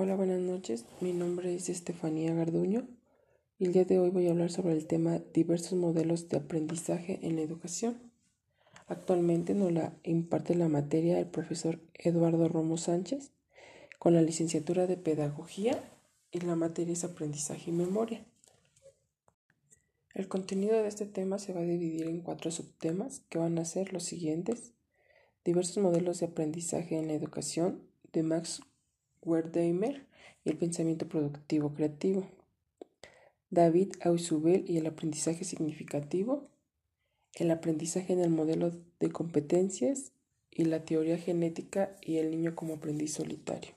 Hola, buenas noches. Mi nombre es Estefanía Garduño y el día de hoy voy a hablar sobre el tema diversos modelos de aprendizaje en la educación. Actualmente nos la imparte la materia el profesor Eduardo Romo Sánchez con la licenciatura de Pedagogía y la materia es Aprendizaje y Memoria. El contenido de este tema se va a dividir en cuatro subtemas que van a ser los siguientes. Diversos modelos de aprendizaje en la educación de Max Wertheimer y el pensamiento productivo creativo. David Ausubel y el aprendizaje significativo. El aprendizaje en el modelo de competencias y la teoría genética y el niño como aprendiz solitario.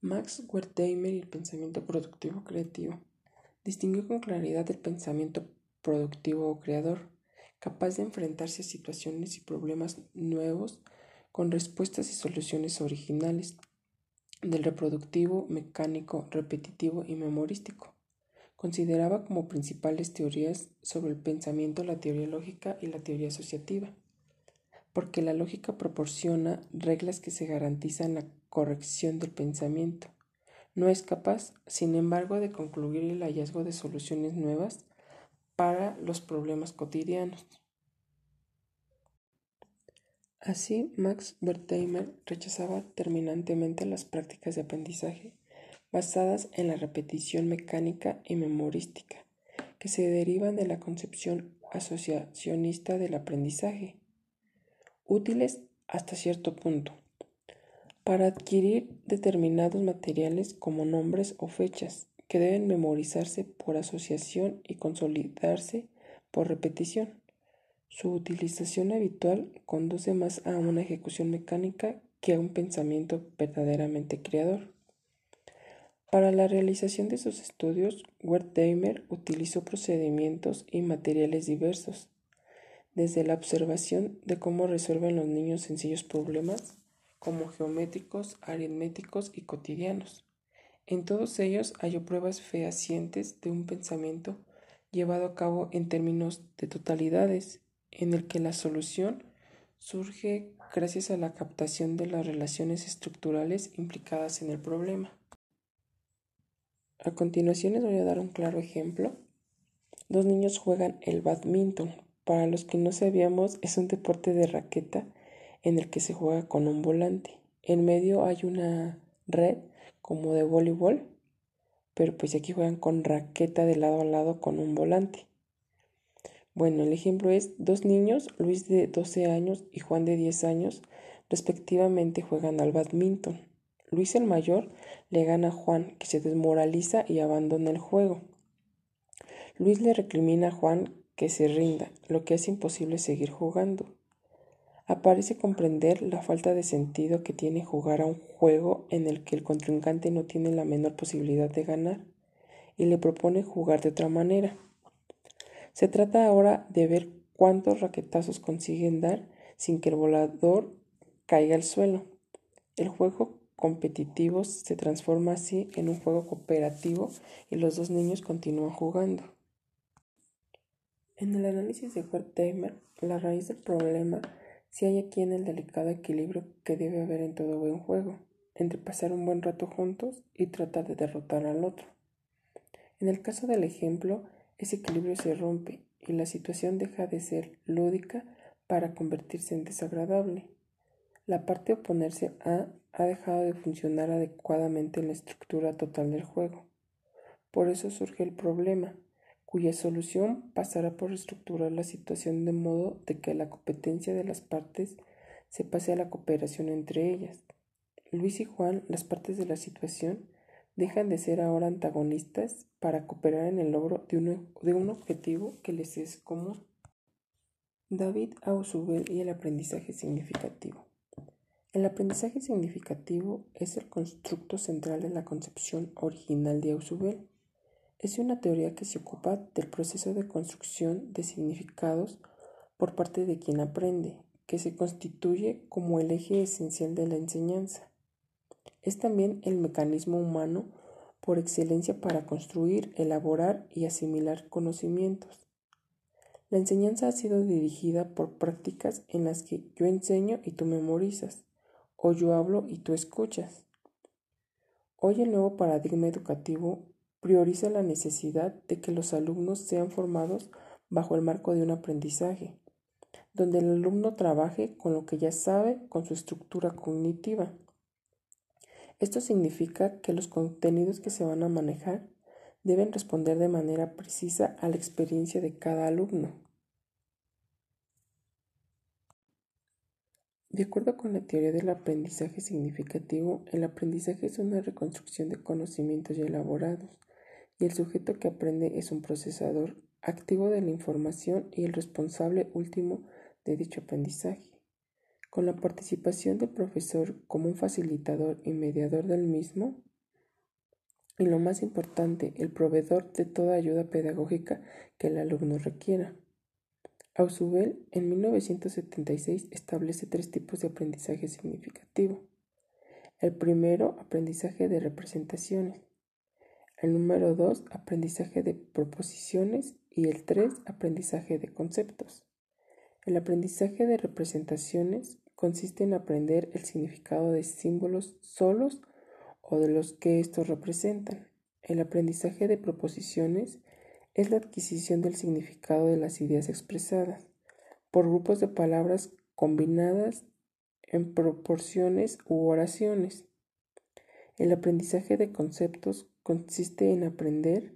Max Wertheimer y el pensamiento productivo creativo. Distinguió con claridad el pensamiento productivo o creador, capaz de enfrentarse a situaciones y problemas nuevos con respuestas y soluciones originales, del reproductivo, mecánico, repetitivo y memorístico. Consideraba como principales teorías sobre el pensamiento la teoría lógica y la teoría asociativa, porque la lógica proporciona reglas que se garantizan la corrección del pensamiento. No es capaz, sin embargo, de concluir el hallazgo de soluciones nuevas para los problemas cotidianos. Así, Max Wertheimer rechazaba terminantemente las prácticas de aprendizaje basadas en la repetición mecánica y memorística, que se derivan de la concepción asociacionista del aprendizaje, útiles hasta cierto punto, para adquirir determinados materiales como nombres o fechas, que deben memorizarse por asociación y consolidarse por repetición. Su utilización habitual conduce más a una ejecución mecánica que a un pensamiento verdaderamente creador. Para la realización de sus estudios, Wertheimer utilizó procedimientos y materiales diversos, desde la observación de cómo resuelven los niños sencillos problemas, como geométricos, aritméticos y cotidianos. En todos ellos halló pruebas fehacientes de un pensamiento llevado a cabo en términos de totalidades en el que la solución surge gracias a la captación de las relaciones estructurales implicadas en el problema. A continuación les voy a dar un claro ejemplo. Dos niños juegan el badminton. Para los que no sabíamos, es un deporte de raqueta en el que se juega con un volante. En medio hay una red como de voleibol, pero pues aquí juegan con raqueta de lado a lado con un volante. Bueno, el ejemplo es dos niños, Luis de 12 años y Juan de 10 años, respectivamente juegan al badminton. Luis el mayor le gana a Juan, que se desmoraliza y abandona el juego. Luis le recrimina a Juan que se rinda, lo que hace imposible seguir jugando. Aparece comprender la falta de sentido que tiene jugar a un juego en el que el contrincante no tiene la menor posibilidad de ganar, y le propone jugar de otra manera. Se trata ahora de ver cuántos raquetazos consiguen dar sin que el volador caiga al suelo. El juego competitivo se transforma así en un juego cooperativo y los dos niños continúan jugando. En el análisis de Wertheimer, la raíz del problema se halla aquí en el delicado equilibrio que debe haber en todo buen juego, entre pasar un buen rato juntos y tratar de derrotar al otro. En el caso del ejemplo, ese equilibrio se rompe y la situación deja de ser lúdica para convertirse en desagradable. La parte oponerse a ha dejado de funcionar adecuadamente en la estructura total del juego. Por eso surge el problema, cuya solución pasará por estructurar la situación de modo de que la competencia de las partes se pase a la cooperación entre ellas. Luis y Juan, las partes de la situación, dejan de ser ahora antagonistas para cooperar en el logro de un, de un objetivo que les es común. David Ausubel y el aprendizaje significativo. El aprendizaje significativo es el constructo central de la concepción original de Ausubel. Es una teoría que se ocupa del proceso de construcción de significados por parte de quien aprende, que se constituye como el eje esencial de la enseñanza. Es también el mecanismo humano por excelencia para construir, elaborar y asimilar conocimientos. La enseñanza ha sido dirigida por prácticas en las que yo enseño y tú memorizas, o yo hablo y tú escuchas. Hoy el nuevo paradigma educativo prioriza la necesidad de que los alumnos sean formados bajo el marco de un aprendizaje, donde el alumno trabaje con lo que ya sabe, con su estructura cognitiva. Esto significa que los contenidos que se van a manejar deben responder de manera precisa a la experiencia de cada alumno. De acuerdo con la teoría del aprendizaje significativo, el aprendizaje es una reconstrucción de conocimientos ya elaborados y el sujeto que aprende es un procesador activo de la información y el responsable último de dicho aprendizaje. Con la participación del profesor como un facilitador y mediador del mismo, y lo más importante, el proveedor de toda ayuda pedagógica que el alumno requiera. Ausubel en 1976 establece tres tipos de aprendizaje significativo. El primero, aprendizaje de representaciones. El número dos, aprendizaje de proposiciones. Y el tres, aprendizaje de conceptos. El aprendizaje de representaciones consiste en aprender el significado de símbolos solos o de los que estos representan. El aprendizaje de proposiciones es la adquisición del significado de las ideas expresadas por grupos de palabras combinadas en proporciones u oraciones. El aprendizaje de conceptos consiste en aprender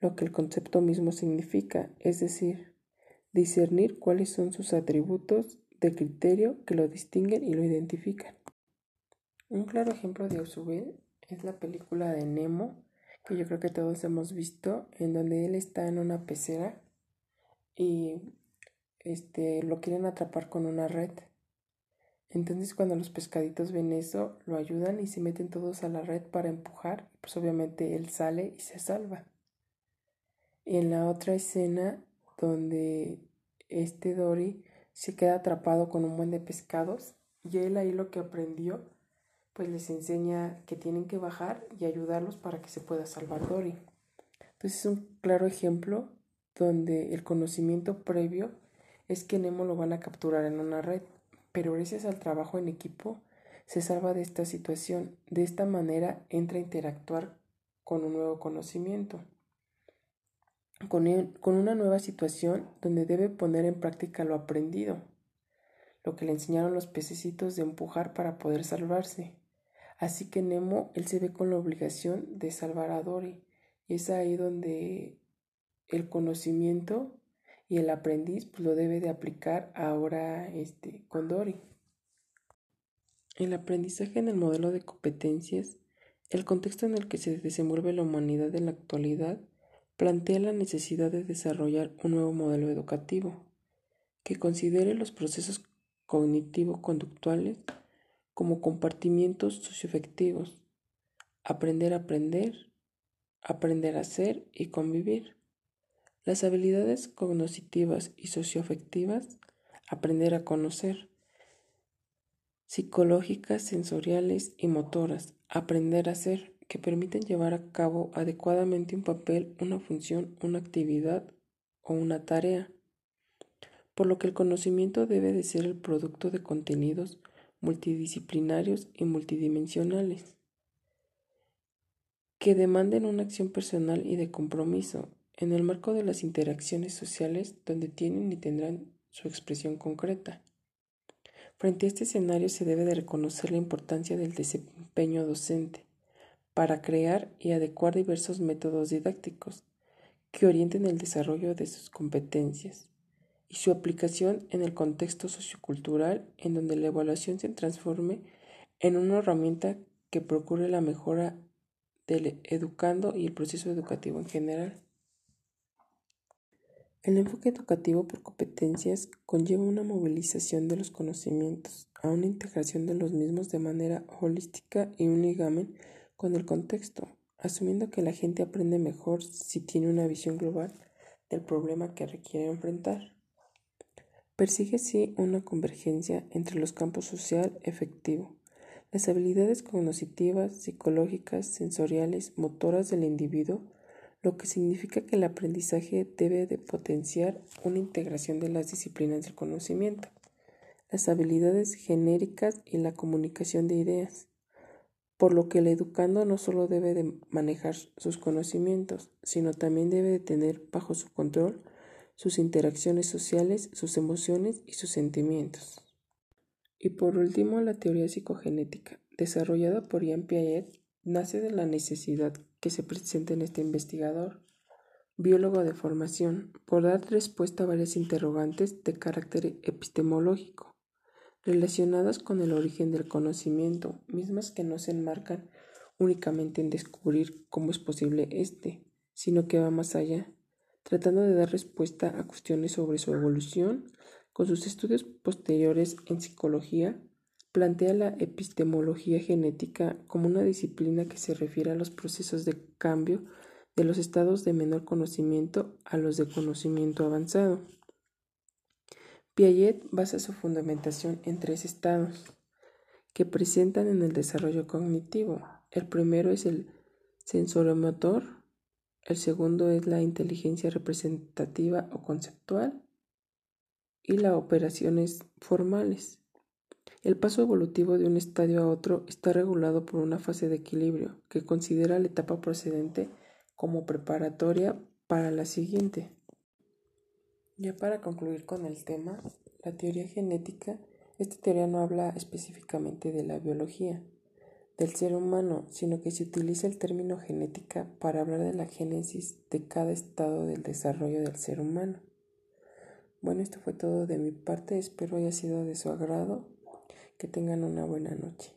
lo que el concepto mismo significa, es decir, discernir cuáles son sus atributos de criterio que lo distinguen y lo identifican. Un claro ejemplo de Ausubel es la película de Nemo que yo creo que todos hemos visto, en donde él está en una pecera y este, lo quieren atrapar con una red. Entonces cuando los pescaditos ven eso, lo ayudan y se meten todos a la red para empujar. Pues obviamente él sale y se salva. Y en la otra escena donde este Dory se queda atrapado con un buen de pescados y él ahí lo que aprendió pues les enseña que tienen que bajar y ayudarlos para que se pueda salvar Dory. Entonces es un claro ejemplo donde el conocimiento previo es que Nemo lo van a capturar en una red, pero gracias al trabajo en equipo se salva de esta situación. De esta manera entra a interactuar con un nuevo conocimiento, con, con una nueva situación donde debe poner en práctica lo aprendido, lo que le enseñaron los pececitos de empujar para poder salvarse. Así que Nemo, él se ve con la obligación de salvar a Dory. Y es ahí donde el conocimiento y el aprendiz pues, lo debe de aplicar ahora este, con Dory. El aprendizaje en el modelo de competencias, el contexto en el que se desenvuelve la humanidad en la actualidad, plantea la necesidad de desarrollar un nuevo modelo educativo que considere los procesos cognitivo-conductuales como compartimientos socioafectivos, aprender a aprender, aprender a ser y convivir. Las habilidades cognitivas y socioafectivas, aprender a conocer. Psicológicas, sensoriales y motoras, aprender a ser, que permiten llevar a cabo adecuadamente un papel, una función, una actividad o una tarea. Por lo que el conocimiento debe de ser el producto de contenidos multidisciplinarios y multidimensionales, que demanden una acción personal y de compromiso en el marco de las interacciones sociales donde tienen y tendrán su expresión concreta. Frente a este escenario se debe de reconocer la importancia del desempeño docente para crear y adecuar diversos métodos didácticos que orienten el desarrollo de sus competencias y su aplicación en el contexto sociocultural en donde la evaluación se transforme en una herramienta que procure la mejora del educando y el proceso educativo en general. El enfoque educativo por competencias conlleva una movilización de los conocimientos, a una integración de los mismos de manera holística y un ligamen con el contexto, asumiendo que la gente aprende mejor si tiene una visión global del problema que requiere enfrentar. Persigue así una convergencia entre los campos social efectivo, las habilidades cognitivas, psicológicas, sensoriales, motoras del individuo, lo que significa que el aprendizaje debe de potenciar una integración de las disciplinas del conocimiento, las habilidades genéricas y la comunicación de ideas, por lo que el educando no solo debe de manejar sus conocimientos, sino también debe de tener bajo su control sus interacciones sociales, sus emociones y sus sentimientos. Y por último, la teoría psicogenética, desarrollada por Jean Piaget, nace de la necesidad que se presenta en este investigador, biólogo de formación, por dar respuesta a varias interrogantes de carácter epistemológico, relacionadas con el origen del conocimiento, mismas que no se enmarcan únicamente en descubrir cómo es posible este, sino que va más allá tratando de dar respuesta a cuestiones sobre su evolución. Con sus estudios posteriores en psicología, plantea la epistemología genética como una disciplina que se refiere a los procesos de cambio de los estados de menor conocimiento a los de conocimiento avanzado. Piaget basa su fundamentación en tres estados que presentan en el desarrollo cognitivo. El primero es el sensoromotor, el segundo es la inteligencia representativa o conceptual y las operaciones formales. El paso evolutivo de un estadio a otro está regulado por una fase de equilibrio que considera la etapa procedente como preparatoria para la siguiente. Ya para concluir con el tema, la teoría genética, esta teoría no habla específicamente de la biología, del ser humano, sino que se utiliza el término genética para hablar de la génesis de cada estado del desarrollo del ser humano. Bueno, esto fue todo de mi parte, espero haya sido de su agrado, que tengan una buena noche.